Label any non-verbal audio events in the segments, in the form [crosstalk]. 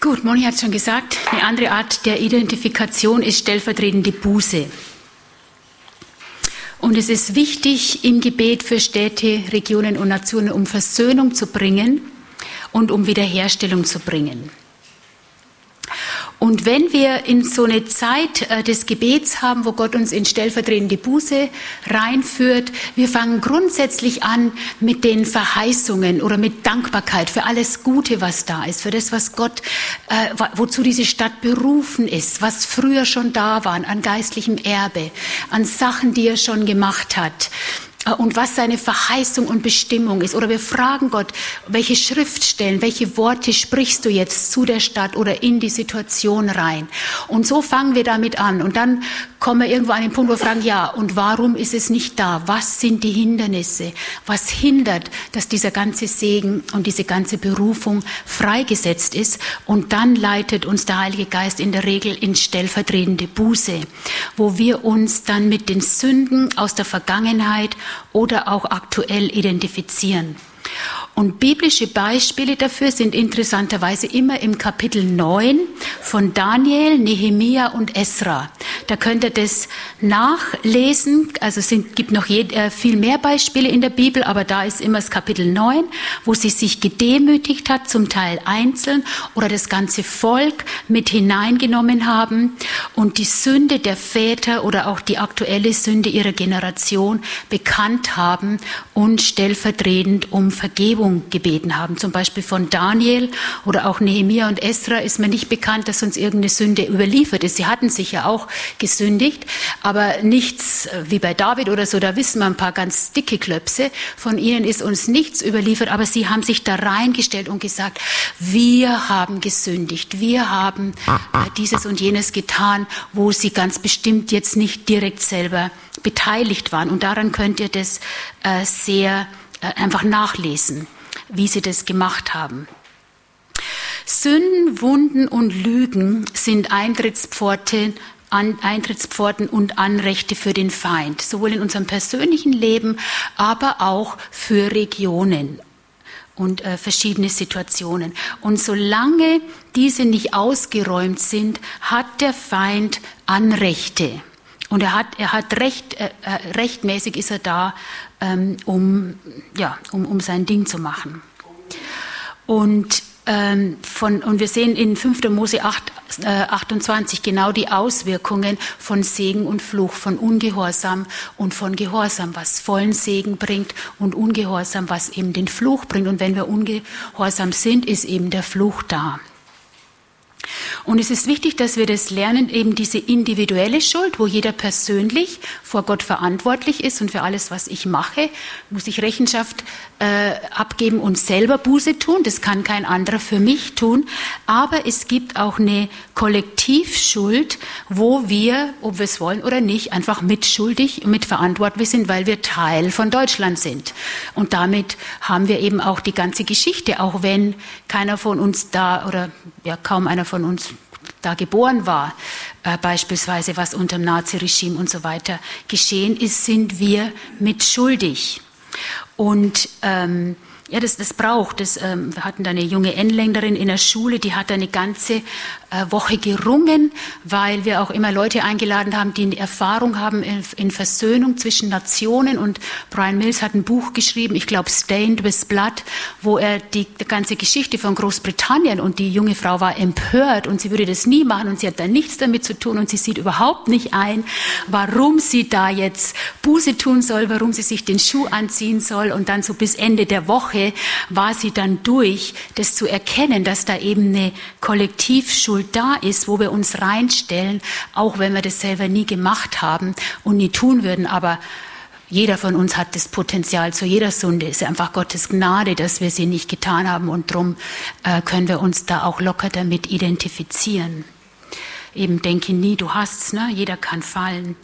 Gut, Moni hat schon gesagt, eine andere Art der Identifikation ist stellvertretende Buße. Und es ist wichtig im Gebet für Städte, Regionen und Nationen, um Versöhnung zu bringen und um Wiederherstellung zu bringen. Und wenn wir in so eine Zeit äh, des Gebets haben, wo Gott uns in stellvertretende Buße reinführt, wir fangen grundsätzlich an mit den Verheißungen oder mit Dankbarkeit für alles Gute, was da ist, für das, was Gott, äh, wozu diese Stadt berufen ist, was früher schon da war, an geistlichem Erbe, an Sachen, die er schon gemacht hat. Äh, und was seine Verheißung und Bestimmung ist. Oder wir fragen Gott, welche Schriftstellen, welche Worte sprichst du jetzt zu der Stadt oder in die Situation rein? Und so fangen wir damit an. Und dann kommen wir irgendwo an den Punkt, wo wir fragen, ja, und warum ist es nicht da? Was sind die Hindernisse? Was hindert, dass dieser ganze Segen und diese ganze Berufung freigesetzt ist? Und dann leitet uns der Heilige Geist in der Regel in stellvertretende Buße, wo wir uns dann mit den Sünden aus der Vergangenheit oder auch aktuell identifizieren. Und biblische Beispiele dafür sind interessanterweise immer im Kapitel 9 von Daniel, Nehemia und Esra. Da könnt ihr das nachlesen. Also es gibt noch äh, viel mehr Beispiele in der Bibel, aber da ist immer das Kapitel 9, wo sie sich gedemütigt hat, zum Teil einzeln oder das ganze Volk mit hineingenommen haben und die Sünde der Väter oder auch die aktuelle Sünde ihrer Generation bekannt haben und stellvertretend um Vergebung gebeten haben. Zum Beispiel von Daniel oder auch Nehemia und Esra ist mir nicht bekannt, dass uns irgendeine Sünde überliefert ist. Sie hatten sich ja auch gesündigt, aber nichts äh, wie bei David oder so, da wissen wir ein paar ganz dicke Klöpse. Von ihnen ist uns nichts überliefert, aber sie haben sich da reingestellt und gesagt, wir haben gesündigt, wir haben äh, dieses und jenes getan, wo sie ganz bestimmt jetzt nicht direkt selber beteiligt waren. Und daran könnt ihr das äh, sehr einfach nachlesen wie sie das gemacht haben. Sünden, Wunden und Lügen sind Eintrittspforten, an, Eintrittspforten und Anrechte für den Feind, sowohl in unserem persönlichen Leben, aber auch für Regionen und äh, verschiedene Situationen. Und solange diese nicht ausgeräumt sind, hat der Feind Anrechte. Und er hat, er hat recht, äh, äh rechtmäßig ist er da, ähm, um, ja, um, um sein Ding zu machen. Und, ähm, von, und wir sehen in 5. Mose 8, äh, 28 genau die Auswirkungen von Segen und Fluch, von Ungehorsam und von Gehorsam, was vollen Segen bringt und Ungehorsam, was eben den Fluch bringt. Und wenn wir ungehorsam sind, ist eben der Fluch da. Und es ist wichtig, dass wir das lernen, eben diese individuelle Schuld, wo jeder persönlich vor Gott verantwortlich ist und für alles, was ich mache, muss ich Rechenschaft äh, abgeben und selber Buße tun. Das kann kein anderer für mich tun. Aber es gibt auch eine Kollektivschuld, wo wir, ob wir es wollen oder nicht, einfach mitschuldig und mitverantwortlich sind, weil wir Teil von Deutschland sind. Und damit haben wir eben auch die ganze Geschichte, auch wenn keiner von uns da oder ja kaum einer von uns da geboren war, äh, beispielsweise was unter dem Naziregime und so weiter geschehen ist, sind wir mitschuldig. Und ähm, ja, das, das braucht. Das, ähm, wir hatten da eine junge Engländerin in der Schule, die hat eine ganze Woche gerungen, weil wir auch immer Leute eingeladen haben, die eine Erfahrung haben in, Versöhnung zwischen Nationen. Und Brian Mills hat ein Buch geschrieben, ich glaube Stained with Blood, wo er die, ganze Geschichte von Großbritannien und die junge Frau war empört und sie würde das nie machen und sie hat da nichts damit zu tun und sie sieht überhaupt nicht ein, warum sie da jetzt Buße tun soll, warum sie sich den Schuh anziehen soll und dann so bis Ende der Woche war sie dann durch, das zu erkennen, dass da eben eine Kollektivschuld da ist, wo wir uns reinstellen, auch wenn wir das selber nie gemacht haben und nie tun würden, aber jeder von uns hat das Potenzial zu jeder Sünde. Es ist einfach Gottes Gnade, dass wir sie nicht getan haben. Und darum äh, können wir uns da auch locker damit identifizieren eben denke nie, du hast's, ne? jeder kann fallen.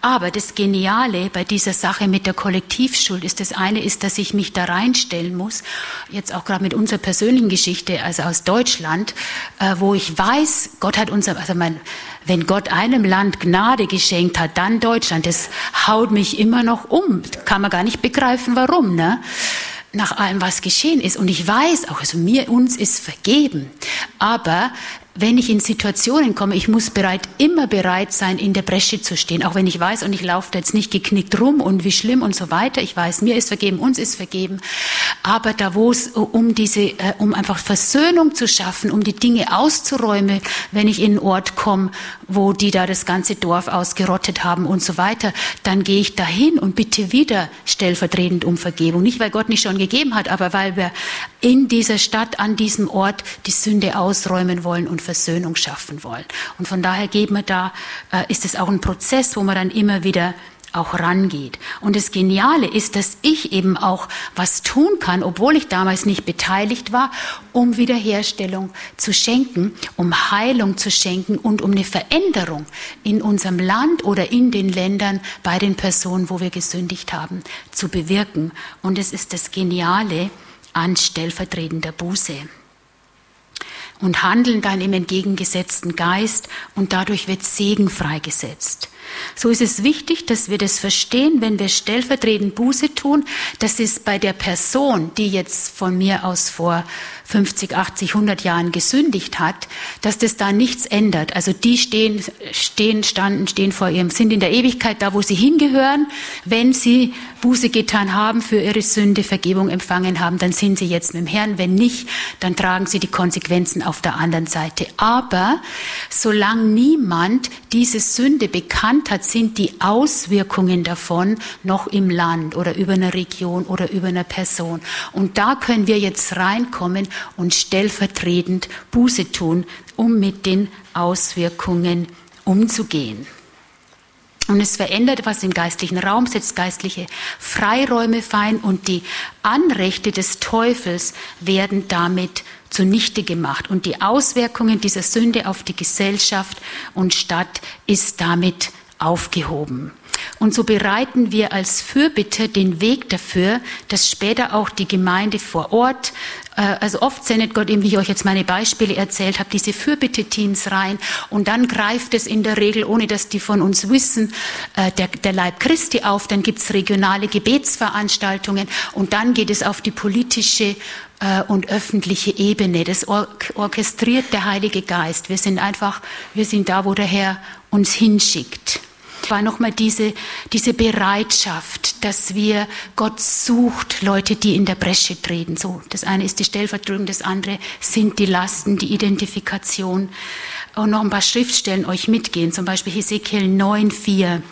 Aber das Geniale bei dieser Sache mit der Kollektivschuld ist, das eine ist, dass ich mich da reinstellen muss, jetzt auch gerade mit unserer persönlichen Geschichte, also aus Deutschland, äh, wo ich weiß, Gott hat unser, also mein, wenn Gott einem Land Gnade geschenkt hat, dann Deutschland, das haut mich immer noch um. Kann man gar nicht begreifen, warum, ne? nach allem, was geschehen ist. Und ich weiß auch, also mir, uns ist vergeben. Aber wenn ich in Situationen komme, ich muss bereit, immer bereit sein, in der Bresche zu stehen, auch wenn ich weiß und ich laufe da jetzt nicht geknickt rum und wie schlimm und so weiter. Ich weiß, mir ist vergeben, uns ist vergeben. Aber da, wo es um diese, äh, um einfach Versöhnung zu schaffen, um die Dinge auszuräumen, wenn ich in einen Ort komme, wo die da das ganze Dorf ausgerottet haben und so weiter, dann gehe ich dahin und bitte wieder stellvertretend um Vergebung. Nicht, weil Gott nicht schon gegeben hat, aber weil wir in dieser Stadt, an diesem Ort die Sünde ausräumen wollen und Versöhnung schaffen wollen. Und von daher geht man da, äh, ist es auch ein Prozess, wo man dann immer wieder auch rangeht. Und das Geniale ist, dass ich eben auch was tun kann, obwohl ich damals nicht beteiligt war, um Wiederherstellung zu schenken, um Heilung zu schenken und um eine Veränderung in unserem Land oder in den Ländern bei den Personen, wo wir gesündigt haben, zu bewirken. Und es ist das Geniale an stellvertretender Buße und handeln dann im entgegengesetzten Geist und dadurch wird Segen freigesetzt. So ist es wichtig, dass wir das verstehen, wenn wir stellvertretend Buße tun, dass es bei der Person, die jetzt von mir aus vor 50, 80, 100 Jahren gesündigt hat, dass das da nichts ändert. Also die stehen, stehen, standen, stehen vor ihrem, sind in der Ewigkeit da, wo sie hingehören. Wenn sie Buße getan haben, für ihre Sünde Vergebung empfangen haben, dann sind sie jetzt mit dem Herrn. Wenn nicht, dann tragen sie die Konsequenzen auf der anderen Seite. Aber solange niemand diese Sünde bekannt hat, sind die Auswirkungen davon noch im Land oder über eine Region oder über eine Person. Und da können wir jetzt reinkommen und stellvertretend Buße tun, um mit den Auswirkungen umzugehen. Und es verändert was im geistlichen Raum, setzt geistliche Freiräume fein und die Anrechte des Teufels werden damit zunichte gemacht. Und die Auswirkungen dieser Sünde auf die Gesellschaft und Stadt ist damit aufgehoben. Und so bereiten wir als Fürbitter den Weg dafür, dass später auch die Gemeinde vor Ort, also oft sendet Gott eben, wie ich euch jetzt meine Beispiele erzählt habe, diese Fürbitte-Teams rein und dann greift es in der Regel, ohne dass die von uns wissen, äh, der, der Leib Christi auf, dann gibt's regionale Gebetsveranstaltungen und dann geht es auf die politische äh, und öffentliche Ebene. Das orchestriert der Heilige Geist. Wir sind einfach, wir sind da, wo der Herr uns hinschickt war nochmal diese, diese Bereitschaft, dass wir Gott sucht, Leute, die in der Bresche treten. So, das eine ist die Stellvertretung, das andere sind die Lasten, die Identifikation auch noch ein paar Schriftstellen euch mitgehen, zum Beispiel Hesekiel 9,4.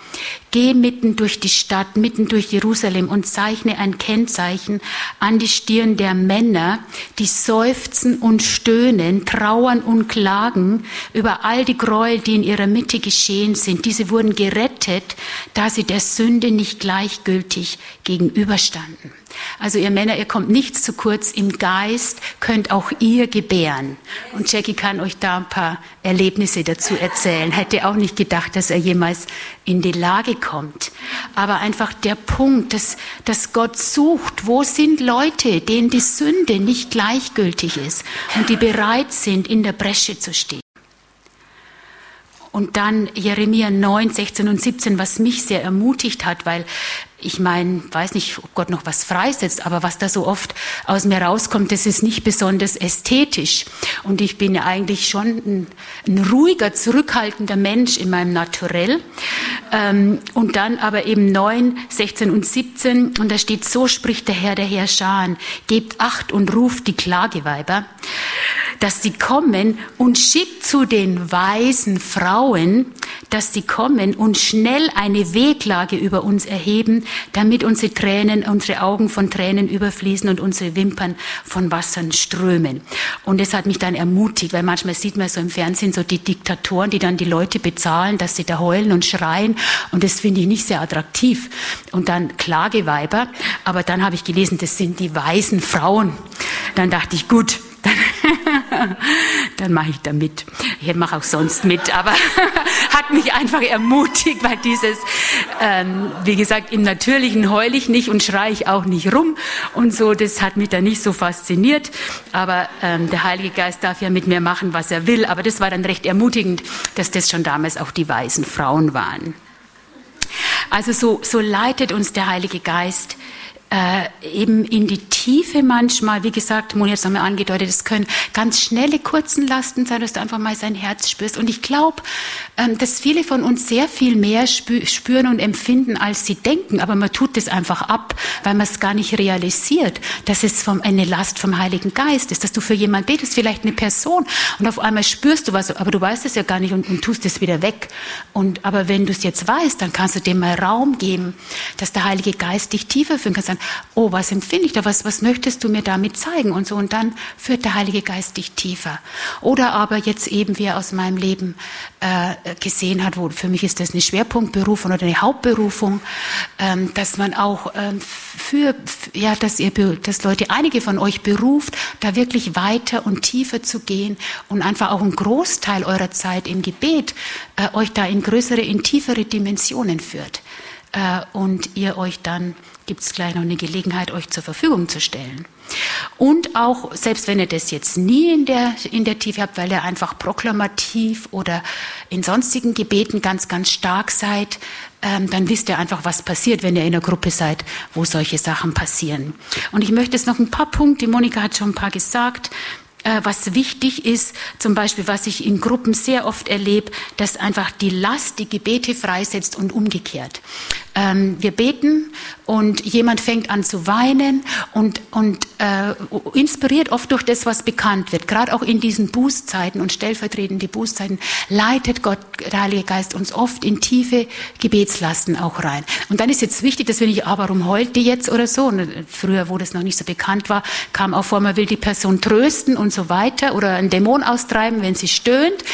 Geh mitten durch die Stadt, mitten durch Jerusalem und zeichne ein Kennzeichen an die Stirn der Männer, die seufzen und stöhnen, trauern und klagen über all die Gräuel, die in ihrer Mitte geschehen sind. Diese wurden gerettet, da sie der Sünde nicht gleichgültig gegenüberstanden. Also ihr Männer, ihr kommt nichts zu kurz im Geist, könnt auch ihr gebären. Und Jackie kann euch da ein paar Erlebnisse dazu erzählen. Hätte auch nicht gedacht, dass er jemals in die Lage kommt. Aber einfach der Punkt, dass, dass Gott sucht, wo sind Leute, denen die Sünde nicht gleichgültig ist und die bereit sind, in der Bresche zu stehen. Und dann Jeremia 9, 16 und 17, was mich sehr ermutigt hat, weil ich meine, weiß nicht, ob Gott noch was freisetzt, aber was da so oft aus mir rauskommt, das ist nicht besonders ästhetisch. Und ich bin ja eigentlich schon ein, ein ruhiger, zurückhaltender Mensch in meinem Naturell. Ähm, und dann aber eben 9, 16 und 17, und da steht, so spricht der Herr der Herrscher, gebt Acht und ruft die Klageweiber dass sie kommen und schickt zu den weisen Frauen, dass sie kommen und schnell eine Weglage über uns erheben, damit unsere Tränen, unsere Augen von Tränen überfließen und unsere Wimpern von Wassern strömen. Und es hat mich dann ermutigt, weil manchmal sieht man so im Fernsehen so die Diktatoren, die dann die Leute bezahlen, dass sie da heulen und schreien. Und das finde ich nicht sehr attraktiv. Und dann Klageweiber. Aber dann habe ich gelesen, das sind die weisen Frauen. Dann dachte ich, gut, [laughs] dann mache ich da mit. Ich mache auch sonst mit, aber [laughs] hat mich einfach ermutigt, weil dieses, ähm, wie gesagt, im Natürlichen heule ich nicht und schreie ich auch nicht rum und so, das hat mich da nicht so fasziniert. Aber ähm, der Heilige Geist darf ja mit mir machen, was er will. Aber das war dann recht ermutigend, dass das schon damals auch die weisen Frauen waren. Also so, so leitet uns der Heilige Geist äh, eben in die Tiefe manchmal, wie gesagt, Moni hat es nochmal angedeutet, es können ganz schnelle, kurzen Lasten sein, dass du einfach mal sein Herz spürst. Und ich glaube, ähm, dass viele von uns sehr viel mehr spüren und empfinden, als sie denken. Aber man tut es einfach ab, weil man es gar nicht realisiert, dass es vom, eine Last vom Heiligen Geist ist, dass du für jemanden betest, vielleicht eine Person, und auf einmal spürst du was, aber du weißt es ja gar nicht und, und tust es wieder weg. Und, aber wenn du es jetzt weißt, dann kannst du dem mal Raum geben, dass der Heilige Geist dich tiefer führen kann. Oh, was empfinde ich da? Was, was möchtest du mir damit zeigen? Und so. Und dann führt der Heilige Geist dich tiefer. Oder aber jetzt eben, wie er aus meinem Leben äh, gesehen hat, wo für mich ist das eine Schwerpunktberufung oder eine Hauptberufung, ähm, dass man auch ähm, für, ja, dass ihr, dass Leute, einige von euch beruft, da wirklich weiter und tiefer zu gehen und einfach auch einen Großteil eurer Zeit im Gebet äh, euch da in größere, in tiefere Dimensionen führt. Äh, und ihr euch dann, gibt es gleich noch eine Gelegenheit, euch zur Verfügung zu stellen. Und auch, selbst wenn ihr das jetzt nie in der, in der Tiefe habt, weil ihr einfach proklamativ oder in sonstigen Gebeten ganz, ganz stark seid, ähm, dann wisst ihr einfach, was passiert, wenn ihr in einer Gruppe seid, wo solche Sachen passieren. Und ich möchte jetzt noch ein paar Punkte, Monika hat schon ein paar gesagt, was wichtig ist, zum Beispiel, was ich in Gruppen sehr oft erlebe, dass einfach die Last die Gebete freisetzt und umgekehrt. Ähm, wir beten und jemand fängt an zu weinen und, und äh, inspiriert oft durch das, was bekannt wird. Gerade auch in diesen Bußzeiten und stellvertretende Bußzeiten leitet Gott, der Heilige Geist, uns oft in tiefe Gebetslasten auch rein. Und dann ist jetzt wichtig, dass wir nicht, ah, warum heult die jetzt oder so? Und früher, wo das noch nicht so bekannt war, kam auch vor, man will die Person trösten und so weiter oder einen Dämon austreiben, wenn sie stöhnt.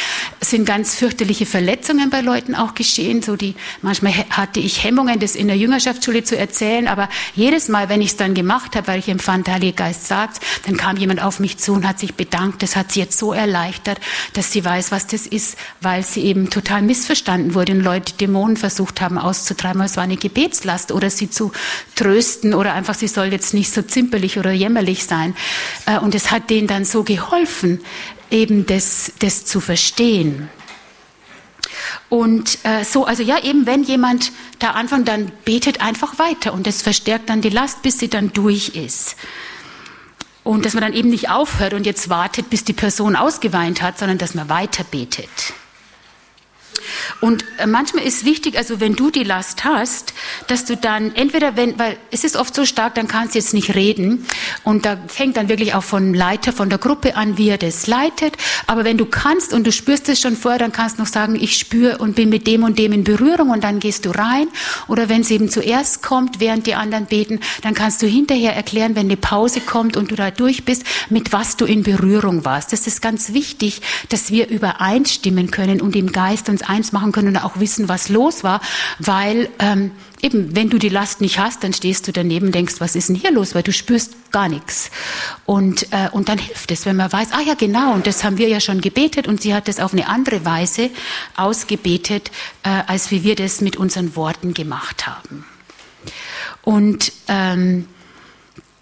Es sind ganz fürchterliche Verletzungen bei Leuten auch geschehen. So die, manchmal hatte ich Hemmungen das in der Jüngerschaftsschule zu erzählen, aber jedes Mal, wenn ich es dann gemacht habe, weil ich empfand, der Heilige Geist sagt, dann kam jemand auf mich zu und hat sich bedankt. Das hat sie jetzt so erleichtert, dass sie weiß, was das ist, weil sie eben total missverstanden wurde und Leute Dämonen versucht haben auszutreiben. Es war eine Gebetslast oder sie zu trösten oder einfach, sie soll jetzt nicht so zimperlich oder jämmerlich sein. Äh, und es hat denen dann so geholfen, eben das, das zu verstehen. Und äh, so, also ja, eben wenn jemand da anfängt, dann betet einfach weiter und das verstärkt dann die Last, bis sie dann durch ist. Und dass man dann eben nicht aufhört und jetzt wartet, bis die Person ausgeweint hat, sondern dass man weiter betet. Und äh, manchmal ist wichtig, also wenn du die Last hast, dass du dann entweder, wenn, weil es ist oft so stark, dann kannst du jetzt nicht reden. Und da fängt dann wirklich auch von Leiter, von der Gruppe an, wie er das leitet. Aber wenn du kannst und du spürst es schon vorher, dann kannst du noch sagen, ich spüre und bin mit dem und dem in Berührung und dann gehst du rein. Oder wenn es eben zuerst kommt, während die anderen beten, dann kannst du hinterher erklären, wenn eine Pause kommt und du da durch bist, mit was du in Berührung warst. Das ist ganz wichtig, dass wir übereinstimmen können und im Geist uns eins machen können und auch wissen, was los war, weil ähm, eben, wenn du die Last nicht hast, dann stehst du daneben und denkst, was ist denn hier los, weil du spürst gar nichts. Und, äh, und dann hilft es, wenn man weiß, ah ja genau, und das haben wir ja schon gebetet und sie hat das auf eine andere Weise ausgebetet, äh, als wie wir das mit unseren Worten gemacht haben. Und ähm,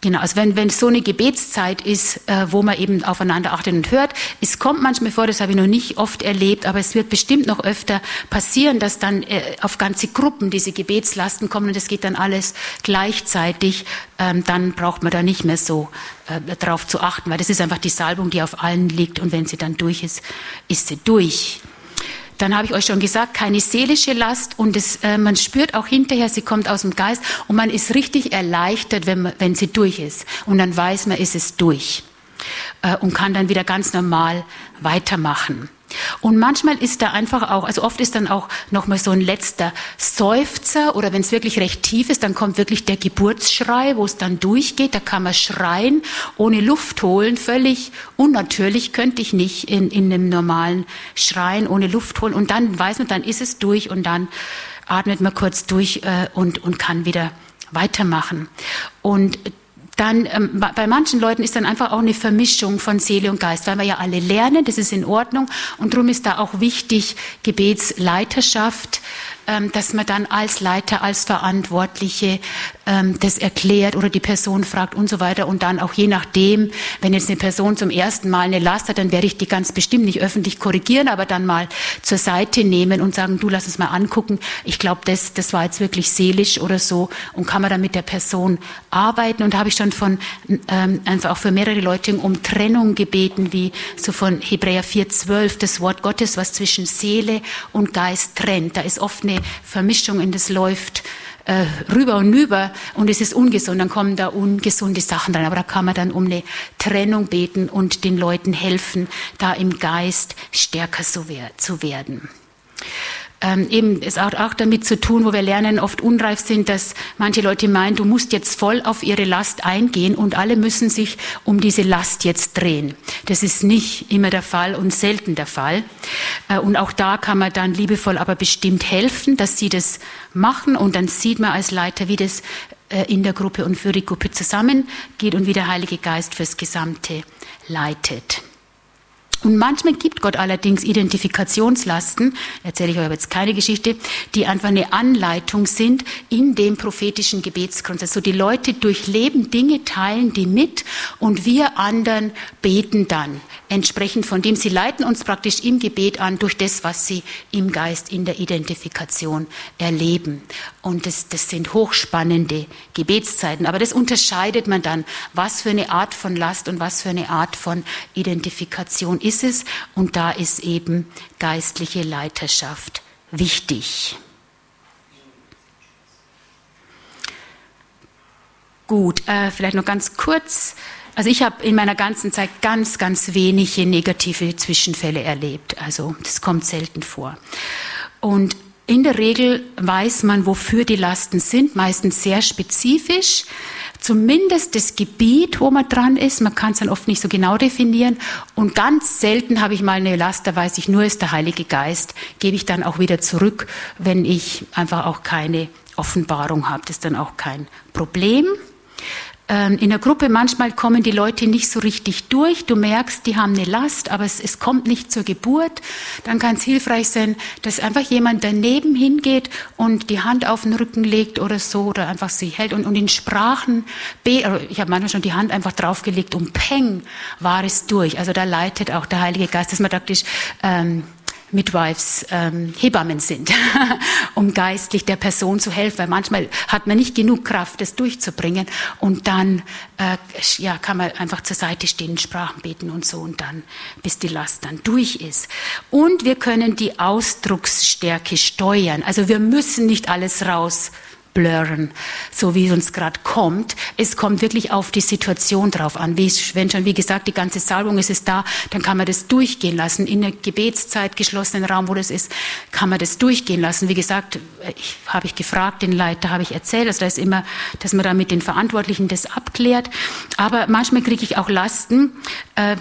Genau, also wenn, wenn so eine Gebetszeit ist, äh, wo man eben aufeinander achtet und hört, es kommt manchmal vor, das habe ich noch nicht oft erlebt, aber es wird bestimmt noch öfter passieren, dass dann äh, auf ganze Gruppen diese Gebetslasten kommen und es geht dann alles gleichzeitig, ähm, dann braucht man da nicht mehr so äh, darauf zu achten, weil das ist einfach die Salbung, die auf allen liegt und wenn sie dann durch ist, ist sie durch. Dann habe ich euch schon gesagt, keine seelische Last und es, äh, man spürt auch hinterher, sie kommt aus dem Geist und man ist richtig erleichtert, wenn, man, wenn sie durch ist. Und dann weiß man, ist es durch äh, und kann dann wieder ganz normal weitermachen. Und manchmal ist da einfach auch, also oft ist dann auch nochmal so ein letzter Seufzer oder wenn es wirklich recht tief ist, dann kommt wirklich der Geburtsschrei, wo es dann durchgeht. Da kann man schreien, ohne Luft holen, völlig unnatürlich, könnte ich nicht in, in einem normalen Schreien ohne Luft holen. Und dann weiß man, dann ist es durch und dann atmet man kurz durch äh, und, und kann wieder weitermachen. Und dann ähm, bei manchen Leuten ist dann einfach auch eine Vermischung von Seele und Geist, weil wir ja alle lernen, das ist in Ordnung. Und darum ist da auch wichtig Gebetsleiterschaft, dass man dann als Leiter, als Verantwortliche ähm, das erklärt oder die Person fragt und so weiter und dann auch je nachdem, wenn jetzt eine Person zum ersten Mal eine Last hat, dann werde ich die ganz bestimmt nicht öffentlich korrigieren, aber dann mal zur Seite nehmen und sagen, du lass uns mal angucken. Ich glaube, das, das war jetzt wirklich seelisch oder so und kann man dann mit der Person arbeiten und habe ich schon von ähm, einfach auch für mehrere Leute um Trennung gebeten, wie so von Hebräer 4,12, das Wort Gottes, was zwischen Seele und Geist trennt. Da ist oft eine Vermischung in das läuft äh, rüber und über und es ist ungesund, dann kommen da ungesunde Sachen rein. Aber da kann man dann um eine Trennung beten und den Leuten helfen, da im Geist stärker zu werden ähm, eben es hat auch damit zu tun, wo wir lernen, oft unreif sind, dass manche Leute meinen, du musst jetzt voll auf ihre Last eingehen und alle müssen sich um diese Last jetzt drehen. Das ist nicht immer der Fall und selten der Fall. Äh, und auch da kann man dann liebevoll, aber bestimmt helfen, dass sie das machen und dann sieht man als Leiter, wie das äh, in der Gruppe und für die Gruppe zusammengeht und wie der Heilige Geist fürs Gesamte leitet. Und manchmal gibt Gott allerdings Identifikationslasten, erzähle ich euch aber jetzt keine Geschichte, die einfach eine Anleitung sind in dem prophetischen Gebetsgrund. Also die Leute durchleben Dinge, teilen die mit und wir anderen beten dann entsprechend von dem. Sie leiten uns praktisch im Gebet an durch das, was sie im Geist in der Identifikation erleben. Und das, das sind hochspannende Gebetszeiten. Aber das unterscheidet man dann, was für eine Art von Last und was für eine Art von Identifikation ist es. Und da ist eben geistliche Leiterschaft wichtig. Gut, äh, vielleicht noch ganz kurz also ich habe in meiner ganzen Zeit ganz, ganz wenige negative Zwischenfälle erlebt. Also das kommt selten vor. Und in der Regel weiß man, wofür die Lasten sind, meistens sehr spezifisch. Zumindest das Gebiet, wo man dran ist. Man kann es dann oft nicht so genau definieren. Und ganz selten habe ich mal eine Last, da weiß ich nur, ist der Heilige Geist. Gebe ich dann auch wieder zurück, wenn ich einfach auch keine Offenbarung habe. Das ist dann auch kein Problem. Ähm, in der Gruppe manchmal kommen die Leute nicht so richtig durch. Du merkst, die haben eine Last, aber es, es kommt nicht zur Geburt. Dann kann es hilfreich sein, dass einfach jemand daneben hingeht und die Hand auf den Rücken legt oder so oder einfach sie hält und, und in Sprachen, ich habe manchmal schon die Hand einfach draufgelegt und peng war es durch. Also da leitet auch der Heilige Geist, dass man praktisch ähm, Midwives ähm, Hebammen sind, [laughs] um geistlich der Person zu helfen. Weil manchmal hat man nicht genug Kraft, das durchzubringen. Und dann äh, ja, kann man einfach zur Seite stehen, Sprachen beten und so und dann, bis die Last dann durch ist. Und wir können die Ausdrucksstärke steuern. Also wir müssen nicht alles raus blurren, so wie es uns gerade kommt. Es kommt wirklich auf die Situation drauf an. Wie, wenn schon, wie gesagt, die ganze Salbung ist es da, dann kann man das durchgehen lassen. In der Gebetszeit, geschlossenen Raum, wo das ist, kann man das durchgehen lassen. Wie gesagt, habe ich gefragt, den Leiter habe ich erzählt. Also da ist immer, dass man da mit den Verantwortlichen das abklärt. Aber manchmal kriege ich auch Lasten, äh,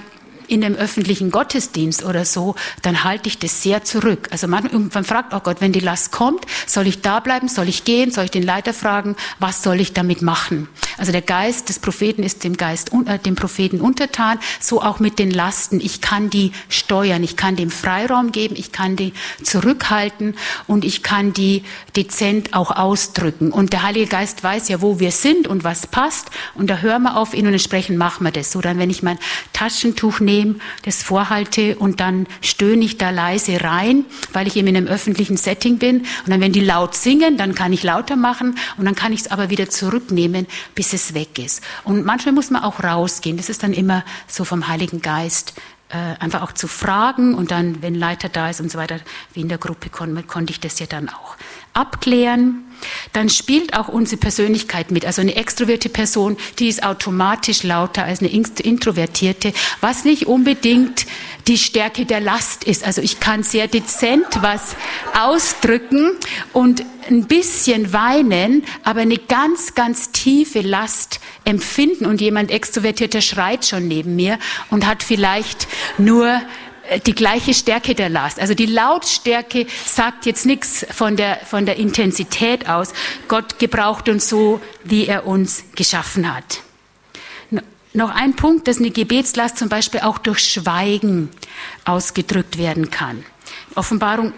in dem öffentlichen Gottesdienst oder so, dann halte ich das sehr zurück. Also man irgendwann fragt, oh Gott, wenn die Last kommt, soll ich da bleiben, soll ich gehen, soll ich den Leiter fragen, was soll ich damit machen? Also der Geist des Propheten ist dem Geist, äh, dem Propheten untertan, so auch mit den Lasten. Ich kann die steuern, ich kann dem Freiraum geben, ich kann die zurückhalten und ich kann die dezent auch ausdrücken. Und der Heilige Geist weiß ja, wo wir sind und was passt. Und da hören wir auf ihn und entsprechend machen wir das. So dann, wenn ich mein Taschentuch nehme, das vorhalte und dann stöhne ich da leise rein, weil ich eben in einem öffentlichen Setting bin. Und dann, wenn die laut singen, dann kann ich lauter machen und dann kann ich es aber wieder zurücknehmen, bis es weg ist. Und manchmal muss man auch rausgehen. Das ist dann immer so vom Heiligen Geist äh, einfach auch zu fragen und dann, wenn Leiter da ist und so weiter, wie in der Gruppe kon konnte ich das ja dann auch abklären. Dann spielt auch unsere Persönlichkeit mit. Also eine extrovertierte Person, die ist automatisch lauter als eine introvertierte, was nicht unbedingt die Stärke der Last ist. Also ich kann sehr dezent was ausdrücken und ein bisschen weinen, aber eine ganz, ganz tiefe Last empfinden. Und jemand Extrovertierter schreit schon neben mir und hat vielleicht nur die gleiche Stärke der Last. Also die Lautstärke sagt jetzt nichts von der, von der Intensität aus. Gott gebraucht uns so, wie er uns geschaffen hat. Noch ein Punkt, dass eine Gebetslast zum Beispiel auch durch Schweigen ausgedrückt werden kann. Offenbarung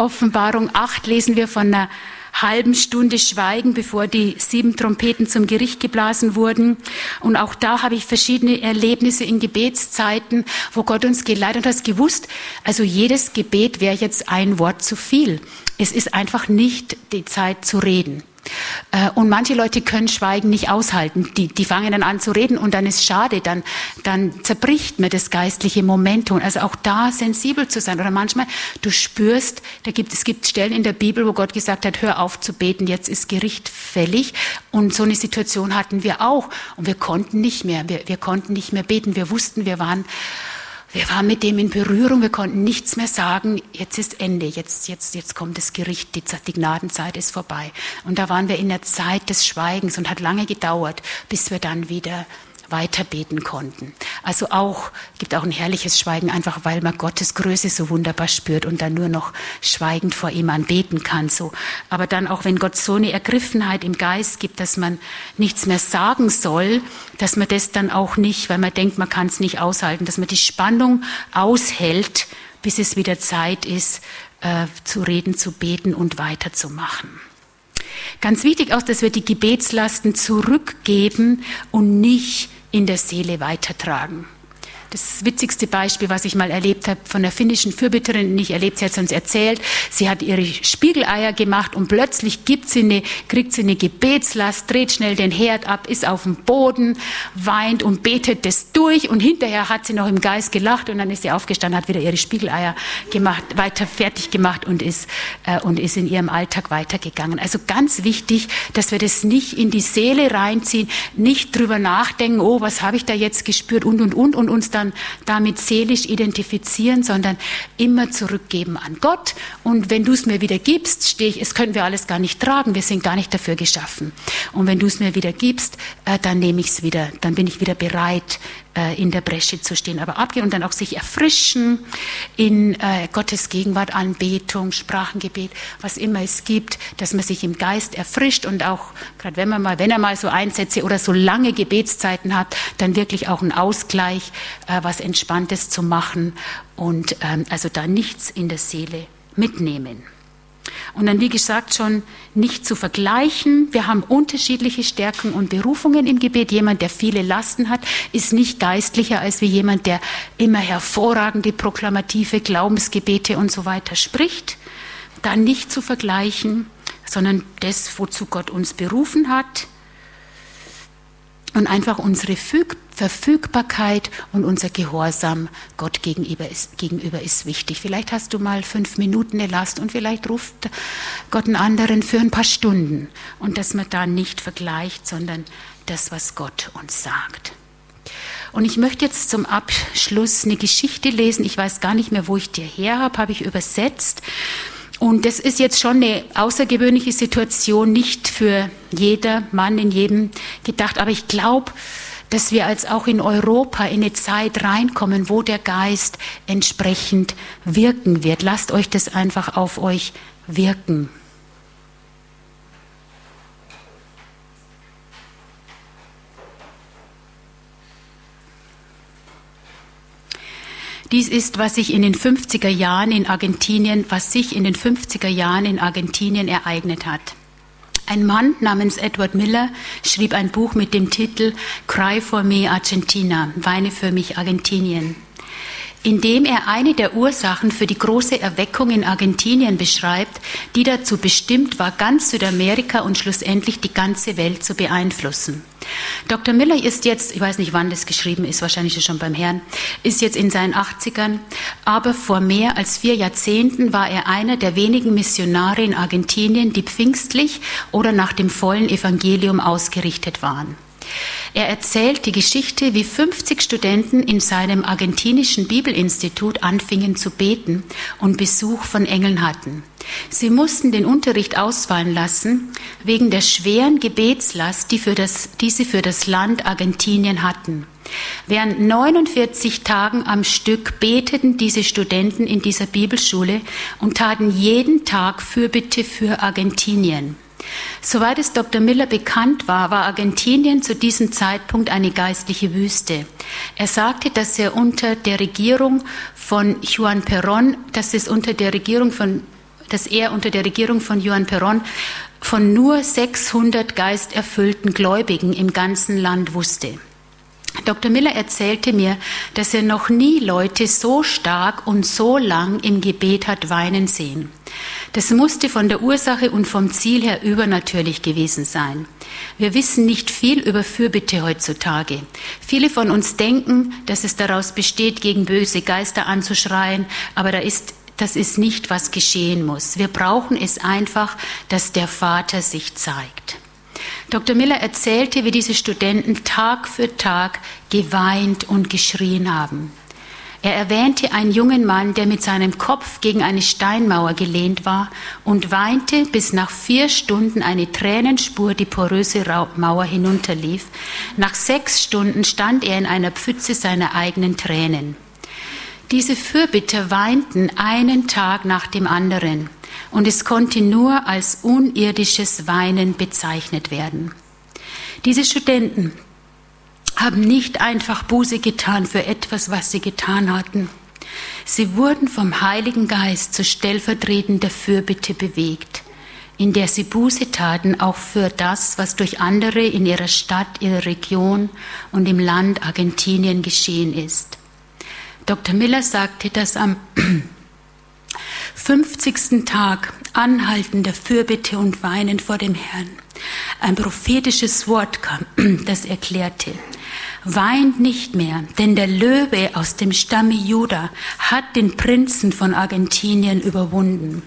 Offenbarung 8 lesen wir von einer halben Stunde Schweigen, bevor die sieben Trompeten zum Gericht geblasen wurden. Und auch da habe ich verschiedene Erlebnisse in Gebetszeiten, wo Gott uns geleitet hat, gewusst, also jedes Gebet wäre jetzt ein Wort zu viel. Es ist einfach nicht die Zeit zu reden. Äh, und manche Leute können Schweigen nicht aushalten. Die, die fangen dann an zu reden und dann ist schade, dann, dann zerbricht mir das geistliche Momentum. Also auch da sensibel zu sein. Oder manchmal, du spürst, da gibt, es gibt Stellen in der Bibel, wo Gott gesagt hat, hör auf zu beten, jetzt ist Gericht fällig. Und so eine Situation hatten wir auch. Und wir konnten nicht mehr, wir, wir konnten nicht mehr beten. Wir wussten, wir waren wir waren mit dem in Berührung, wir konnten nichts mehr sagen, jetzt ist Ende, jetzt, jetzt, jetzt kommt das Gericht, die, die Gnadenzeit ist vorbei. Und da waren wir in der Zeit des Schweigens und hat lange gedauert, bis wir dann wieder weiter beten konnten. Also auch, gibt auch ein herrliches Schweigen, einfach weil man Gottes Größe so wunderbar spürt und dann nur noch schweigend vor ihm anbeten kann, so. Aber dann auch, wenn Gott so eine Ergriffenheit im Geist gibt, dass man nichts mehr sagen soll, dass man das dann auch nicht, weil man denkt, man kann es nicht aushalten, dass man die Spannung aushält, bis es wieder Zeit ist, äh, zu reden, zu beten und weiterzumachen. Ganz wichtig auch, dass wir die Gebetslasten zurückgeben und nicht in der Seele weitertragen. Das witzigste Beispiel, was ich mal erlebt habe von der finnischen Fürbitterin, nicht erlebt, sie hat es uns erzählt. Sie hat ihre Spiegeleier gemacht und plötzlich gibt sie eine, kriegt sie eine Gebetslast, dreht schnell den Herd ab, ist auf dem Boden, weint und betet das durch und hinterher hat sie noch im Geist gelacht und dann ist sie aufgestanden, hat wieder ihre Spiegeleier gemacht, weiter fertig gemacht und ist, äh, und ist in ihrem Alltag weitergegangen. Also ganz wichtig, dass wir das nicht in die Seele reinziehen, nicht drüber nachdenken, oh, was habe ich da jetzt gespürt und, und, und, und uns dann dann damit seelisch identifizieren, sondern immer zurückgeben an Gott. Und wenn du es mir wieder gibst, stehe ich, es können wir alles gar nicht tragen, wir sind gar nicht dafür geschaffen. Und wenn du es mir wieder gibst, äh, dann nehme ich es wieder, dann bin ich wieder bereit, in der Bresche zu stehen, aber abgehen und dann auch sich erfrischen in äh, Gottes Gegenwart, Anbetung, Sprachengebet, was immer es gibt, dass man sich im Geist erfrischt und auch, gerade wenn man mal, wenn er mal so Einsätze oder so lange Gebetszeiten hat, dann wirklich auch einen Ausgleich, äh, was Entspanntes zu machen und ähm, also da nichts in der Seele mitnehmen. Und dann, wie gesagt, schon nicht zu vergleichen. Wir haben unterschiedliche Stärken und Berufungen im Gebet. Jemand, der viele Lasten hat, ist nicht geistlicher als wie jemand, der immer hervorragende proklamative Glaubensgebete und so weiter spricht. Da nicht zu vergleichen, sondern das, wozu Gott uns berufen hat. Und einfach unsere Verfügbarkeit und unser Gehorsam Gott gegenüber ist, gegenüber ist wichtig. Vielleicht hast du mal fünf Minuten eine Last und vielleicht ruft Gott einen anderen für ein paar Stunden. Und dass man da nicht vergleicht, sondern das, was Gott uns sagt. Und ich möchte jetzt zum Abschluss eine Geschichte lesen. Ich weiß gar nicht mehr, wo ich die her habe, habe ich übersetzt. Und das ist jetzt schon eine außergewöhnliche Situation, nicht für jeder Mann in jedem gedacht, aber ich glaube, dass wir als auch in Europa in eine Zeit reinkommen, wo der Geist entsprechend wirken wird. Lasst euch das einfach auf euch wirken. Dies ist, was sich in den 50er Jahren in Argentinien, was sich in den 50er Jahren in Argentinien ereignet hat. Ein Mann namens Edward Miller schrieb ein Buch mit dem Titel Cry for Me Argentina, Weine für mich Argentinien, in dem er eine der Ursachen für die große Erweckung in Argentinien beschreibt, die dazu bestimmt war, ganz Südamerika und schlussendlich die ganze Welt zu beeinflussen. Dr. Miller ist jetzt, ich weiß nicht, wann das geschrieben ist, wahrscheinlich schon beim Herrn, ist jetzt in seinen 80ern, aber vor mehr als vier Jahrzehnten war er einer der wenigen Missionare in Argentinien, die pfingstlich oder nach dem vollen Evangelium ausgerichtet waren. Er erzählt die Geschichte, wie 50 Studenten in seinem argentinischen Bibelinstitut anfingen zu beten und Besuch von Engeln hatten. Sie mussten den Unterricht ausfallen lassen wegen der schweren Gebetslast, die, für das, die sie für das Land Argentinien hatten. Während 49 Tagen am Stück beteten diese Studenten in dieser Bibelschule und taten jeden Tag Fürbitte für Argentinien. Soweit es Dr. Miller bekannt war, war Argentinien zu diesem Zeitpunkt eine geistliche Wüste. Er sagte, dass er unter der Regierung von Juan Perón, dass es unter der Regierung von dass er unter der Regierung von Johann Peron von nur 600 geisterfüllten Gläubigen im ganzen Land wusste. Dr. Miller erzählte mir, dass er noch nie Leute so stark und so lang im Gebet hat weinen sehen. Das musste von der Ursache und vom Ziel her übernatürlich gewesen sein. Wir wissen nicht viel über Fürbitte heutzutage. Viele von uns denken, dass es daraus besteht, gegen böse Geister anzuschreien, aber da ist das ist nicht, was geschehen muss. Wir brauchen es einfach, dass der Vater sich zeigt. Dr. Miller erzählte, wie diese Studenten Tag für Tag geweint und geschrien haben. Er erwähnte einen jungen Mann, der mit seinem Kopf gegen eine Steinmauer gelehnt war und weinte, bis nach vier Stunden eine Tränenspur die poröse Mauer hinunterlief. Nach sechs Stunden stand er in einer Pfütze seiner eigenen Tränen. Diese Fürbitter weinten einen Tag nach dem anderen und es konnte nur als unirdisches Weinen bezeichnet werden. Diese Studenten haben nicht einfach Buße getan für etwas, was sie getan hatten. Sie wurden vom Heiligen Geist zur stellvertretender Fürbitte bewegt, in der sie Buße taten auch für das, was durch andere in ihrer Stadt, ihrer Region und im Land Argentinien geschehen ist. Dr. Miller sagte, dass am [clears throat] 50. Tag anhaltender Fürbitte und Weinen vor dem Herrn ein prophetisches Wort kam, [clears throat] das erklärte, weint nicht mehr, denn der Löwe aus dem Stamme Juda hat den Prinzen von Argentinien überwunden.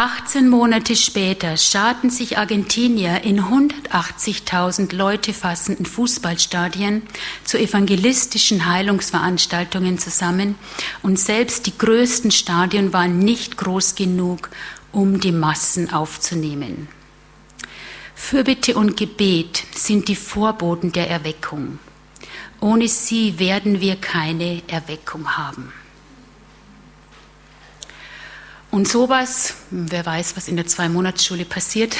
18 Monate später scharten sich Argentinier in 180.000 Leute fassenden Fußballstadien zu evangelistischen Heilungsveranstaltungen zusammen und selbst die größten Stadien waren nicht groß genug, um die Massen aufzunehmen. Fürbitte und Gebet sind die Vorboten der Erweckung. Ohne sie werden wir keine Erweckung haben. Und sowas, wer weiß, was in der Zwei-Monats-Schule passiert,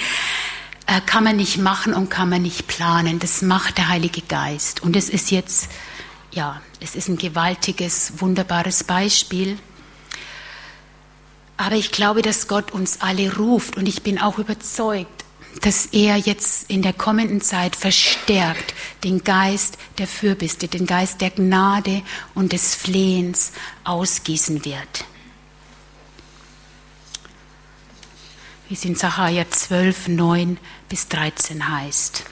[laughs] äh, kann man nicht machen und kann man nicht planen. Das macht der Heilige Geist. Und es ist jetzt, ja, es ist ein gewaltiges, wunderbares Beispiel. Aber ich glaube, dass Gott uns alle ruft und ich bin auch überzeugt, dass er jetzt in der kommenden Zeit verstärkt den Geist der Fürbitte, den Geist der Gnade und des Flehens ausgießen wird. wie es in Sacharja 12, 9 bis 13 heißt.